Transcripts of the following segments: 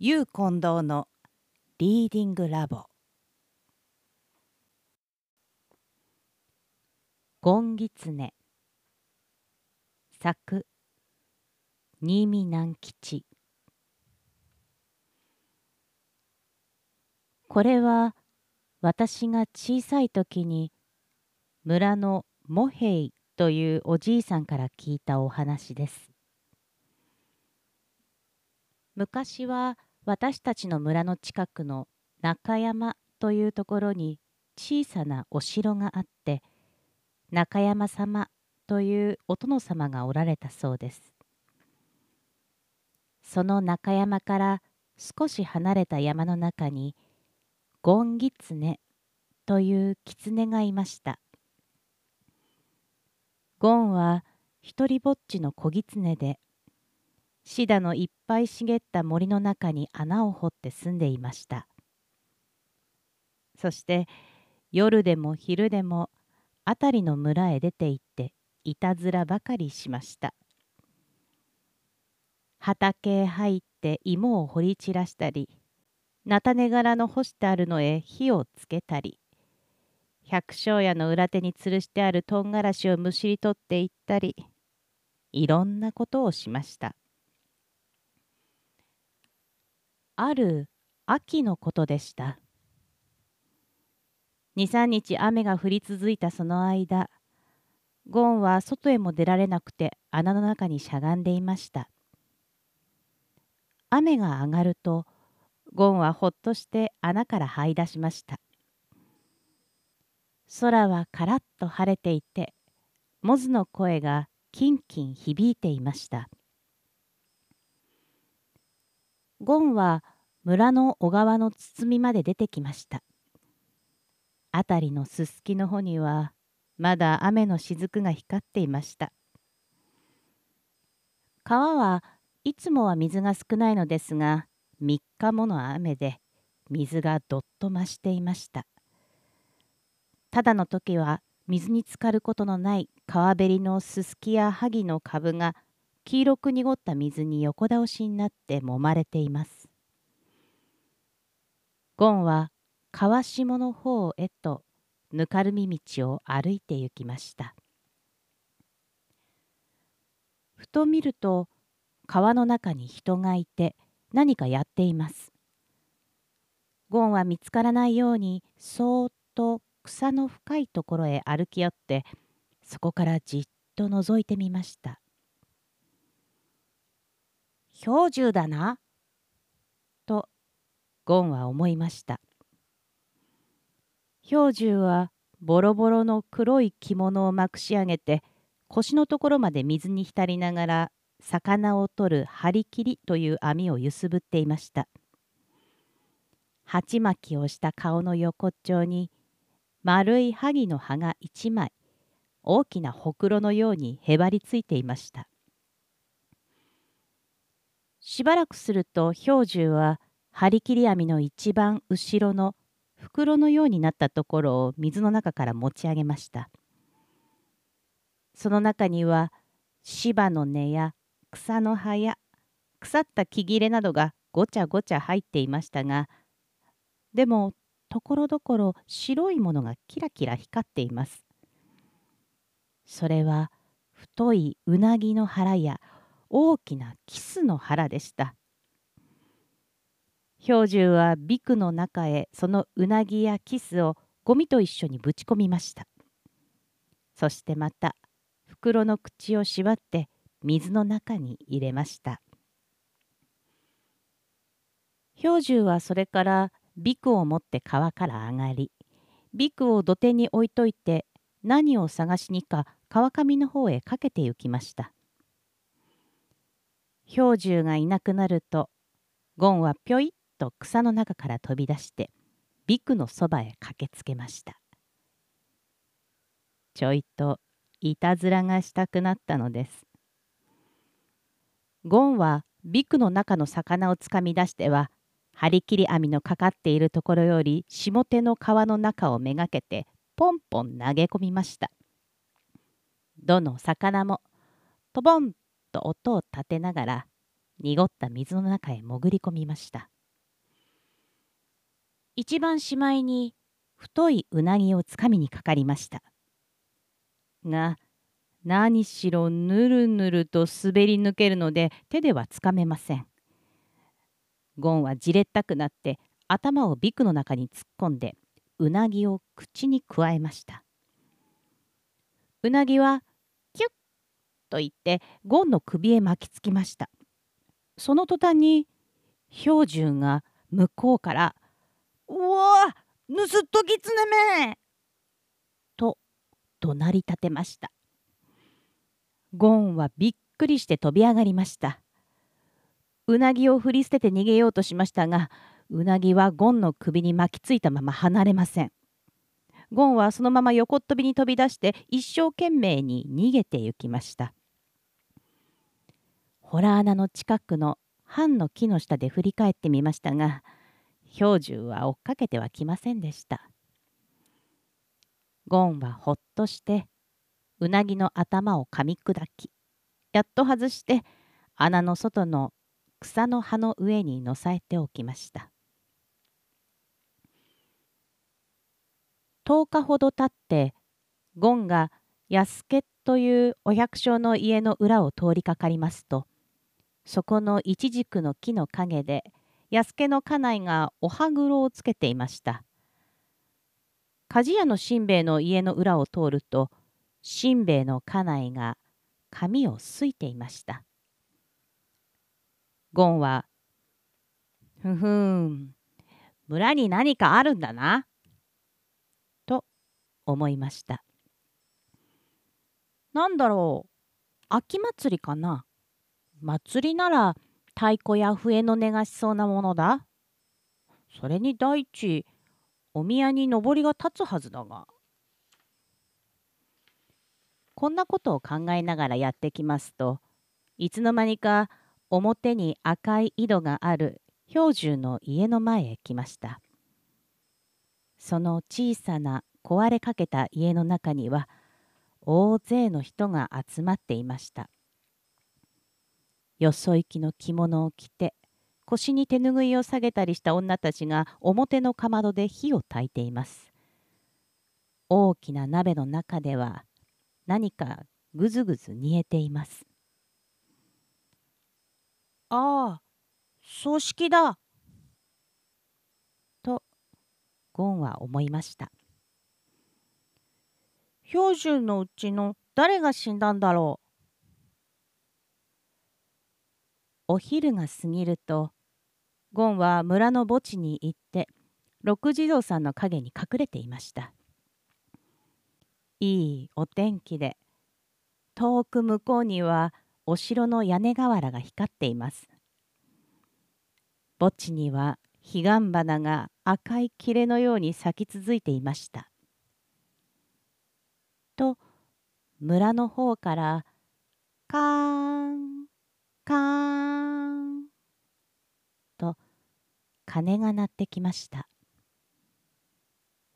ゆう近藤のリーディングラボ。ゴンギツネ。作。新見南吉これは私が小さい時に村のモヘイというおじいさんから聞いたお話です。昔は私たちの村の近くの中山というところに小さなお城があって中山様というお殿様がおられたそうです。その中山から少し離れた山の中にゴンギツネという狐がいました。ゴンは一りぼっちの小狐でシダのいっぱい茂った森の中に穴を掘って住んでいました。そして夜でも昼でも辺りの村へ出て行っていたずらばかりしました。畑へ入って芋を掘り散らしたり菜種柄の干してあるのへ火をつけたり百姓屋の裏手に吊るしてあるとんがらしをむしり取っていったりいろんなことをしました。ある秋のことでした。23日雨が降り続いたその間ゴンは外へも出られなくて穴の中にしゃがんでいました。雨が上がるとゴンはほっとして穴から這い出しました。空はカラッと晴れていてモズの声がキンキン響いていました。ゴンは村の小川の包みまで出てきました。あたりのすすきの穂にはまだ雨の雫が光っていました。川はいつもは水が少ないのですが3日もの雨で水がどっと増していました。ただの時は水に浸かることのない川べりのすすきや萩の株が黄色く濁った水に横倒しになって揉まれています。ゴンは川下の方へとぬかるみ道を歩いて行きました。ふと見ると川の中に人がいて何かやっています。ゴンは見つからないようにそーっと草の深いところへ歩き寄ってそこからじっと覗いてみました。氷柱だな。とゴンは思いました。氷柱はボロボロの黒い着物をまくし上げて腰のところまで水に浸りながら魚を取る張り切りという網を揺すぶっていました。鉢巻きをした顔の横っちょに丸い萩の葉が一枚大きなほくろのようにへばりついていました。しばらくすると氷柱は張り切り網の一番後ろの袋のようになったところを水の中から持ち上げました。その中には芝の根や草の葉や腐った木切れなどがごちゃごちゃ入っていましたがでもところどころ白いものがキラキラ光っています。それは太いうなぎの腹や大きなキスの腹でした。氷柱はビクの中へそのうなぎやキスをゴミと一緒にぶち込みました。そしてまた袋の口を縛って水の中に入れました。氷柱はそれからビクを持って川から上がり、ビクを土手に置いといて何を探しにか川上の方へかけて行きました。氷柱がいなくなるとゴンはぴょいっと草の中から飛び出してビクのそばへ駆けつけましたちょいといたずらがしたくなったのですゴンはビクの中の魚をつかみ出しては張り切り網のかかっているところより下手の川の中をめがけてポンポン投げ込みましたどの魚もトボンと音を立てながら濁った水の中へ潜り込みました。一番しまいに太いうなぎをつかみにかかりました。が何しろぬるぬると滑り抜けるので手ではつかめません。ゴンはじれったくなって頭をビクの中に突っ込んでうなぎを口にくわえました。うなぎはと言ってゴンの首へ巻きつきました。その途端に標準が向こうから「うわ盗っ人きつねめ!」と怒鳴り立てました。ゴンはびっくりして飛び上がりました。うなぎを振り捨てて逃げようとしましたがうなぎはゴンの首に巻きついたまま離れません。ゴンはそのまま横っ飛びに飛び出して一生懸命に逃げて行きました。ホラー穴の近くの藩の木の下で振り返ってみましたが標準は追っかけてはきませんでした。ゴンはほっとしてうなぎの頭を噛み砕きやっと外して穴の外の草の葉の上にのさえておきました。10日ほど経ってゴンが安家というお百姓の家の裏を通りかかりますとそこのイチジクの木の陰で安家の家内がお歯黒をつけていました。鍛冶屋のしんべヱの家の裏を通るとしんべヱの家内が髪をすいていました。ゴンは「ふふん村に何かあるんだな」と思いました。なんだろう秋祭りかな祭りなら太鼓や笛の音がしそうなものだ。それに第一お宮に上りが立つはずだが。こんなことを考えながらやってきますといつの間にか表に赤い井戸がある標準の家の前へ来ました。その小さな壊れかけた家の中には大勢の人が集まっていました。よそ行きの着物を着て腰に手ぬぐいを下げたりした女たちが表のかまどで火を焚いています。大きな鍋の中では何かぐずぐず煮えています。ああ、葬式だ。とゴンは思いました。標準のうちの誰が死んだんだろうお昼が過ぎるとゴンは村の墓地に行って六地蔵さんの影に隠れていました。いいお天気で遠く向こうにはお城の屋根瓦が光っています。墓地には彼岸花が赤い切れのように咲き続いていました。と村の方からカーンカーンと鐘が鳴ってきました。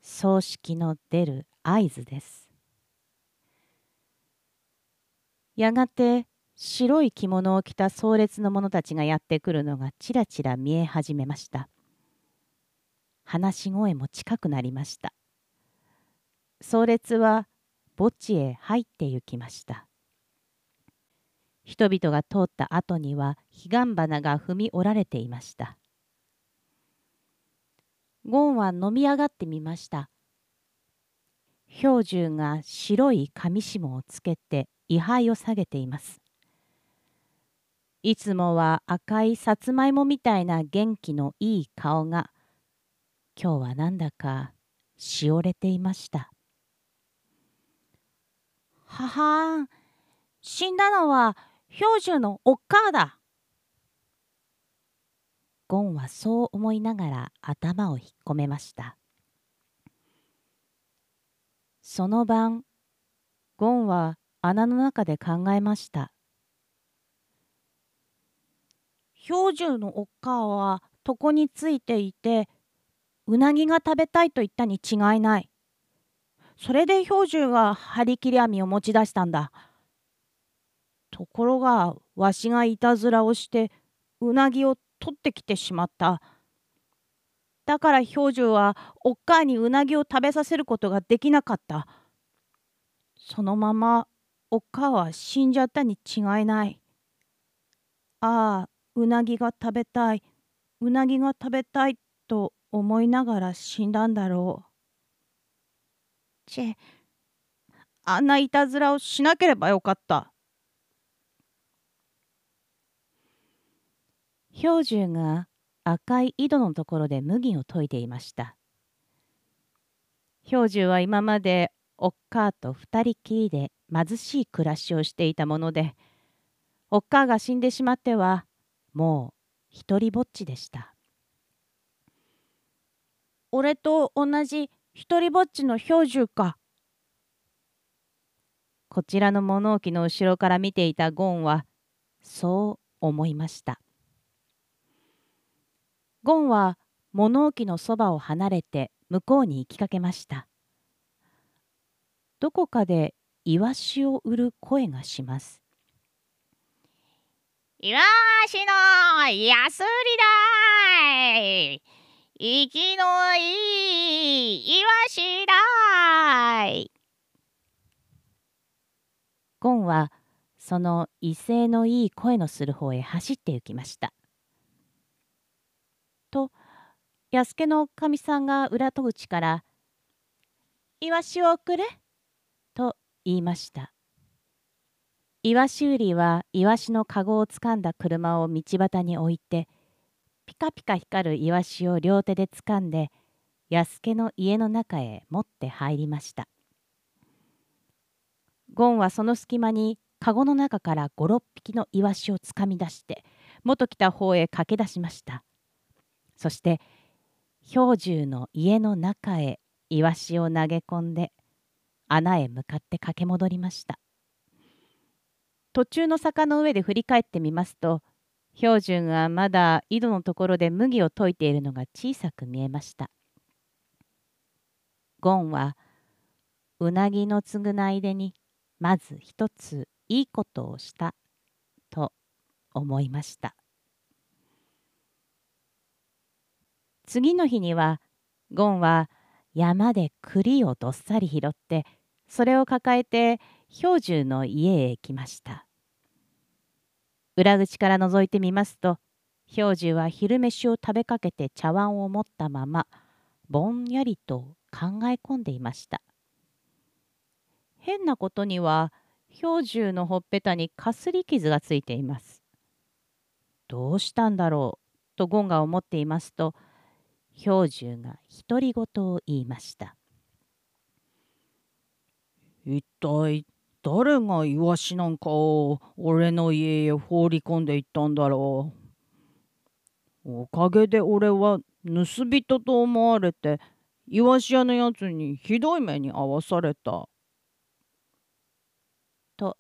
葬式の出る合図です。やがて白い着物を着た壮烈の者たちがやってくるのがちらちら見え始めました。話し声も近くなりました。壮烈は墓地へ入って行きました。人々が通った後には彼岸花が踏み折られていました。ゴンは飲み上がってみました。標準が白い紙紐をつけて位牌を下げています。いつもは赤いさつまいもみたいな元気のいい顔が今日はなんだかしおれていました。ははん、死んだのは標準のおっかあだ。ゴンはそう思いながら頭を引っ込めました。その晩、ゴンは穴の中で考えました。標準のおっかは床についていて、うなぎが食べたいと言ったに違いない。それで標準は張り切り網を持ち出したんだ。ところがわしがいたずらをしてうなぎを取ってきてしまった。だから兵十はおっかあにうなぎを食べさせることができなかった。そのままおっかあは死んじゃったに違いない。ああ、うなぎが食べたい、うなぎが食べたいと思いながら死んだんだろう。ちえ、あんないたずらをしなければよかった。兵十が赤い井戸のところで麦を研いでいました。兵十は今までおっかあと二人きりで貧しい暮らしをしていたもので、おっかあが死んでしまってはもう一りぼっちでした。俺と同じ一りぼっちの兵十か。こちらの物置の後ろから見ていたゴンはそう思いました。ゴンは物置のそばを離れて向こうに行きかけました。どこかでイワシを売る声がします。イワシの安売りだい生きのいいイワシだいゴンはその威勢のいい声のする方へ走って行きました。と安家のおかみさんが裏戸口から「イワシをくれ」と言いました。イワシ売りはイワシのかごをつかんだ車を道端に置いてピカピカ光るイワシを両手でつかんで安家の家の中へ持って入りました。ゴンはその隙間にかごの中から五六匹のイワシをつかみ出して元来た方へ駆け出しました。そして兵十の家の中へイワシを投げ込んで穴へ向かって駆け戻りました。途中の坂の上で振り返ってみますと標準がまだ井戸のところで麦を溶いているのが小さく見えました。ゴンはうなぎの償い出にまず一ついいことをしたと思いました。次の日にはゴンは山で栗をどっさり拾ってそれを抱えて兵十の家へ来ました。裏口から覗いてみますと兵十は昼飯を食べかけて茶碗を持ったままぼんやりと考え込んでいました変なことには兵十のほっぺたにかすり傷がついていますどうしたんだろうとゴンが思っていますと兵十が独り言を言いました一体誰がイワシなんかを俺の家へ放り込んでいったんだろう。おかげで俺は盗人と思われてイワシ屋のやつにひどい目に遭わされた。と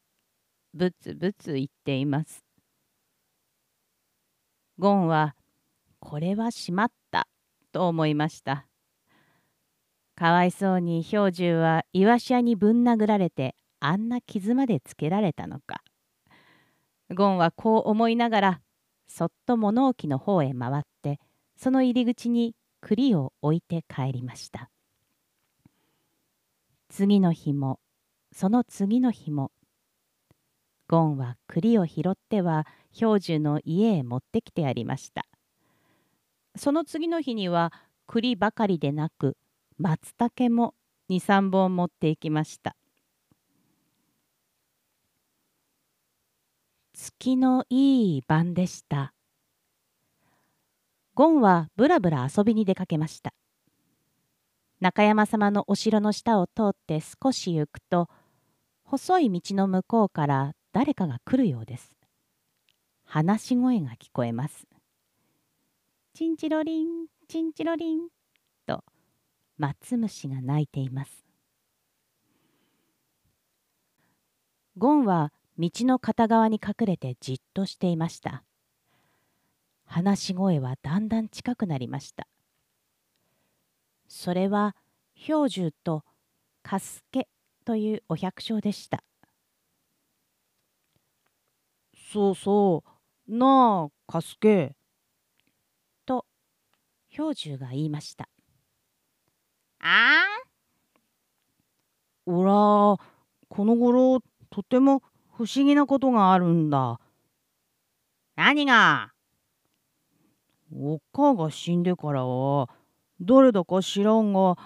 ブツブツ言っています。ゴンはこれはしまったと思いました。かわいそうに兵十はイワシ屋にぶん殴られてあんな傷までつけられたのか。ゴンはこう思いながらそっと物置の方へ回ってその入り口に栗を置いて帰りました。次の日もその次の日もゴンは栗を拾っては兵十の家へ持ってきてやりました。その次の日には栗ばかりでなく松茸も23本持っていきました。月のいい晩でした。ゴンはぶらぶら遊びに出かけました。中山様のお城の下を通って少し行くと、細い道の向こうから誰かが来るようです。話し声が聞こえます。チンチロリン、チンチロリンと松虫が鳴いています。ゴンは道の片側に隠れてじっとしていました。話し声はだんだん近くなりました。それは兵十とカスケというお百姓でした。そうそう、なあ、カスケ。と氷柱が言いました。あおら、この頃、とても不思議なことがあるんだ。何がおっかが死んでからは、誰だか知らんが、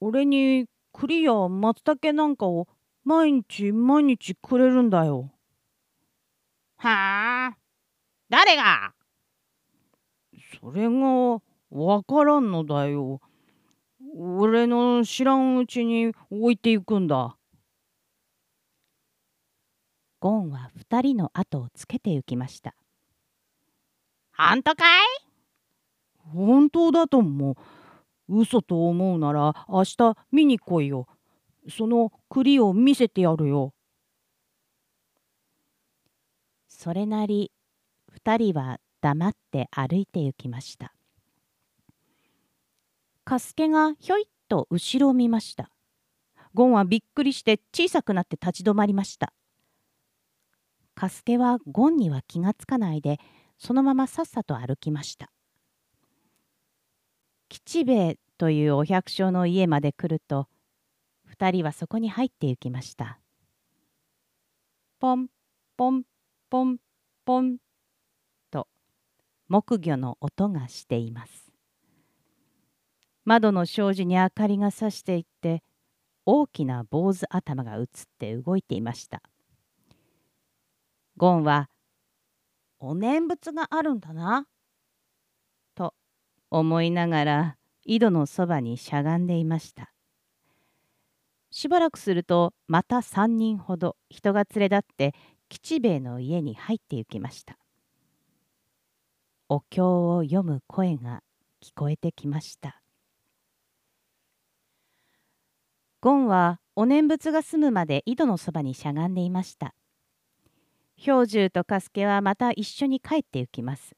俺に栗や松茸なんかを毎日毎日くれるんだよ。はあ？誰が？それがわからんのだよ。俺の知らんうちに置いていくんだ。ゴンは二人の後をつけて行きました。本当かい？本当だと思う。嘘と思うなら明日見に来いよ。その栗を見せてやるよ。それなり二人は黙って歩いて行きました。カスケがひょいっと後ろを見ました。ゴンはびっくりして小さくなって立ち止まりました。カスケはゴンには気がつかないでそのままさっさと歩きました。吉兵衛というお百姓の家まで来ると二人はそこに入って行きました。ポンポンポンポンと木魚の音がしています。窓の障子に明かりがさしていって大きな坊主頭が映って動いていました。ゴンは「お念仏があるんだな」と思いながら井戸のそばにしゃがんでいました。しばらくするとまた3人ほど人が連れ立って吉兵衛の家に入って行きました。お経を読む声が聞こえてきました。ゴンはお念仏が済むまで井戸のそばにしゃがんでいました。氷柱とカスケはまた一緒に帰って行きます。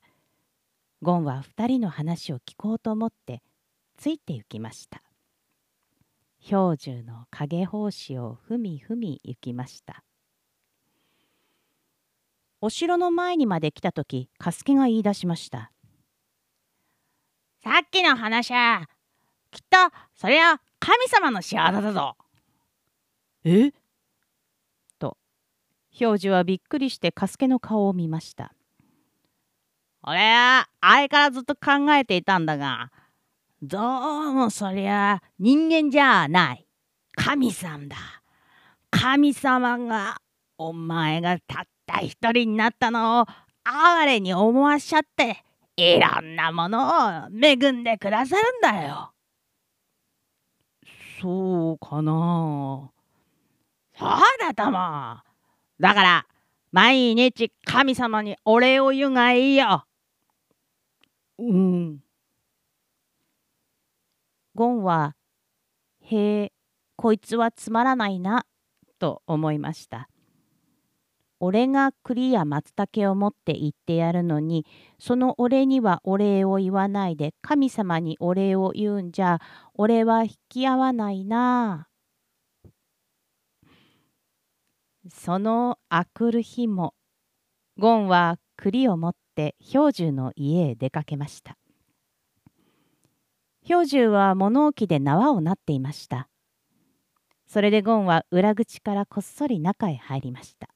ゴンは二人の話を聞こうと思ってついて行きました。氷柱の影胞子をふみふみ行きました。お城の前にまで来た時カスケが言い出しました。さっきの話はきっとそれは神様の仕業だぞ。え？氷柱はびっくりしてカスケの顔を見ました。俺はあれからずっと考えていたんだがどうもそりゃ人間じゃない。神さんだ。神様がお前がたった一人になったのを哀れに思わしちゃっていろんなものを恵んでくださるんだよそうかな。そうだともだから毎日神様にお礼を言うがいいようん。ゴンは「へえこいつはつまらないな」と思いました。俺が栗や松茸を持って行ってやるのにその俺にはお礼を言わないで神様にお礼を言うんじゃ俺は引き合わないなそのあくる日もゴンは栗を持って氷柱の家へ出かけました。氷柱は物置で縄をなっていました。それでゴンは裏口からこっそり中へ入りました。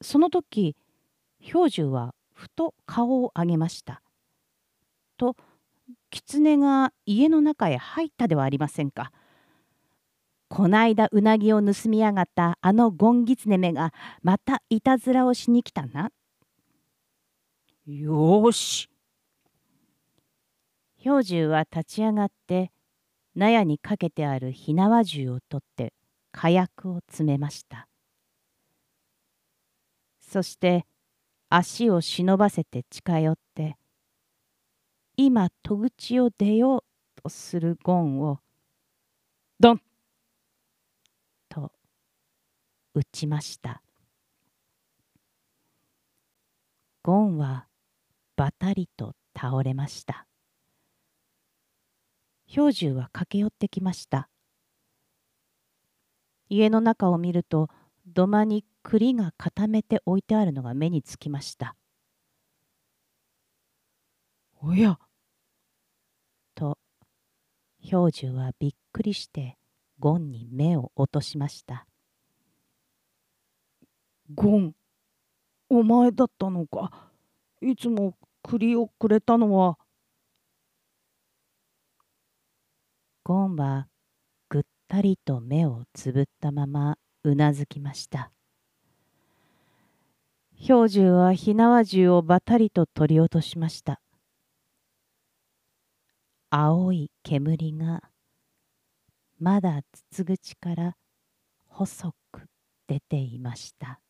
その時、氷柱はふと顔を上げました。と、狐が家の中へ入ったではありませんか。こないだうなぎを盗みやがったあのゴンギツネめがまたいたずらをしに来たな。よーし。氷柱は立ち上がって納屋にかけてある火縄銃を取って火薬を詰めましたそして足を忍ばせて近寄って今戸口を出ようとするゴンをドン！と撃ちました。ゴンはばたりと倒れました。氷柱は駆け寄ってきました。家の中を見ると土間に栗が固めて置いてあるのが目につきました。おや。と氷柱はびっくりしてゴンに目を落としました。ゴンお前だったのか。いつも栗をくれたのは。ゴンはぐったりと目をつぶったままうなずきました氷柱は火縄銃をばたりと取り落としました。青い煙がまだ筒口から細く出ていました。